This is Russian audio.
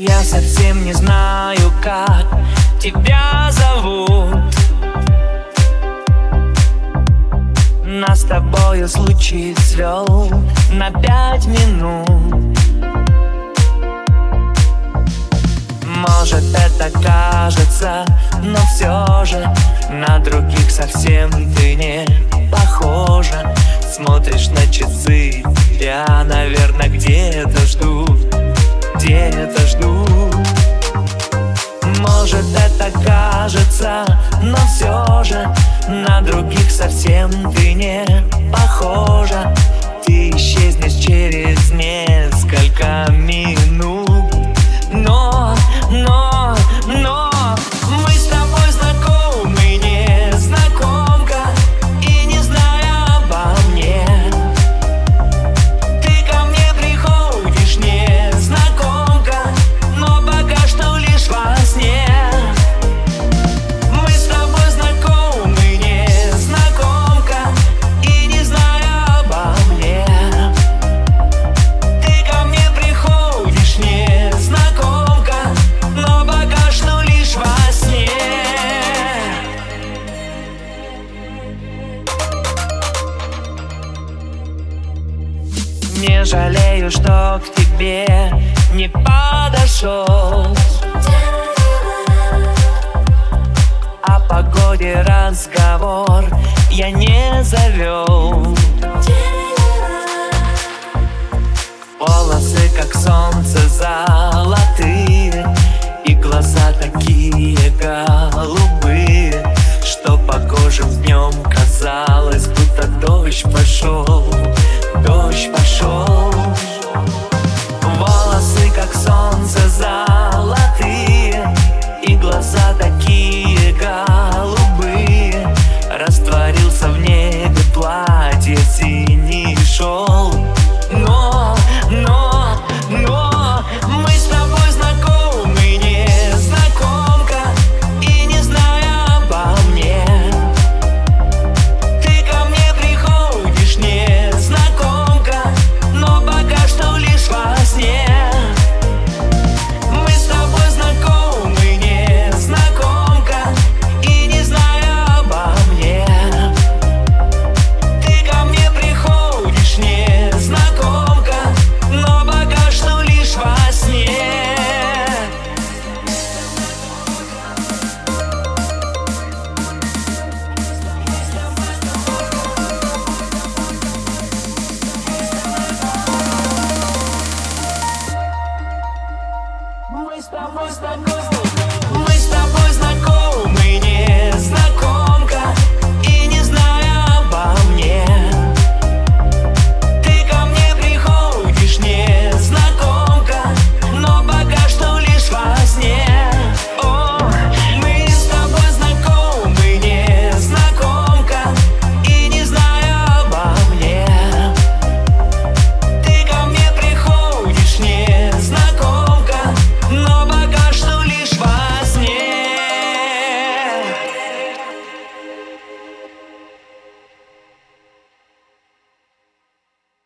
Я совсем не знаю, как тебя зовут. Нас с тобою случай свел на пять минут. Может это кажется, но все же На других совсем ты не похожа. Смотришь на часы, я, наверное, где-то жду Где-то жду. Может это кажется, но все же На других совсем ты не похожа. Ты исчезнешь через Не жалею, что к тебе не подошел. О погоде разговор я не завел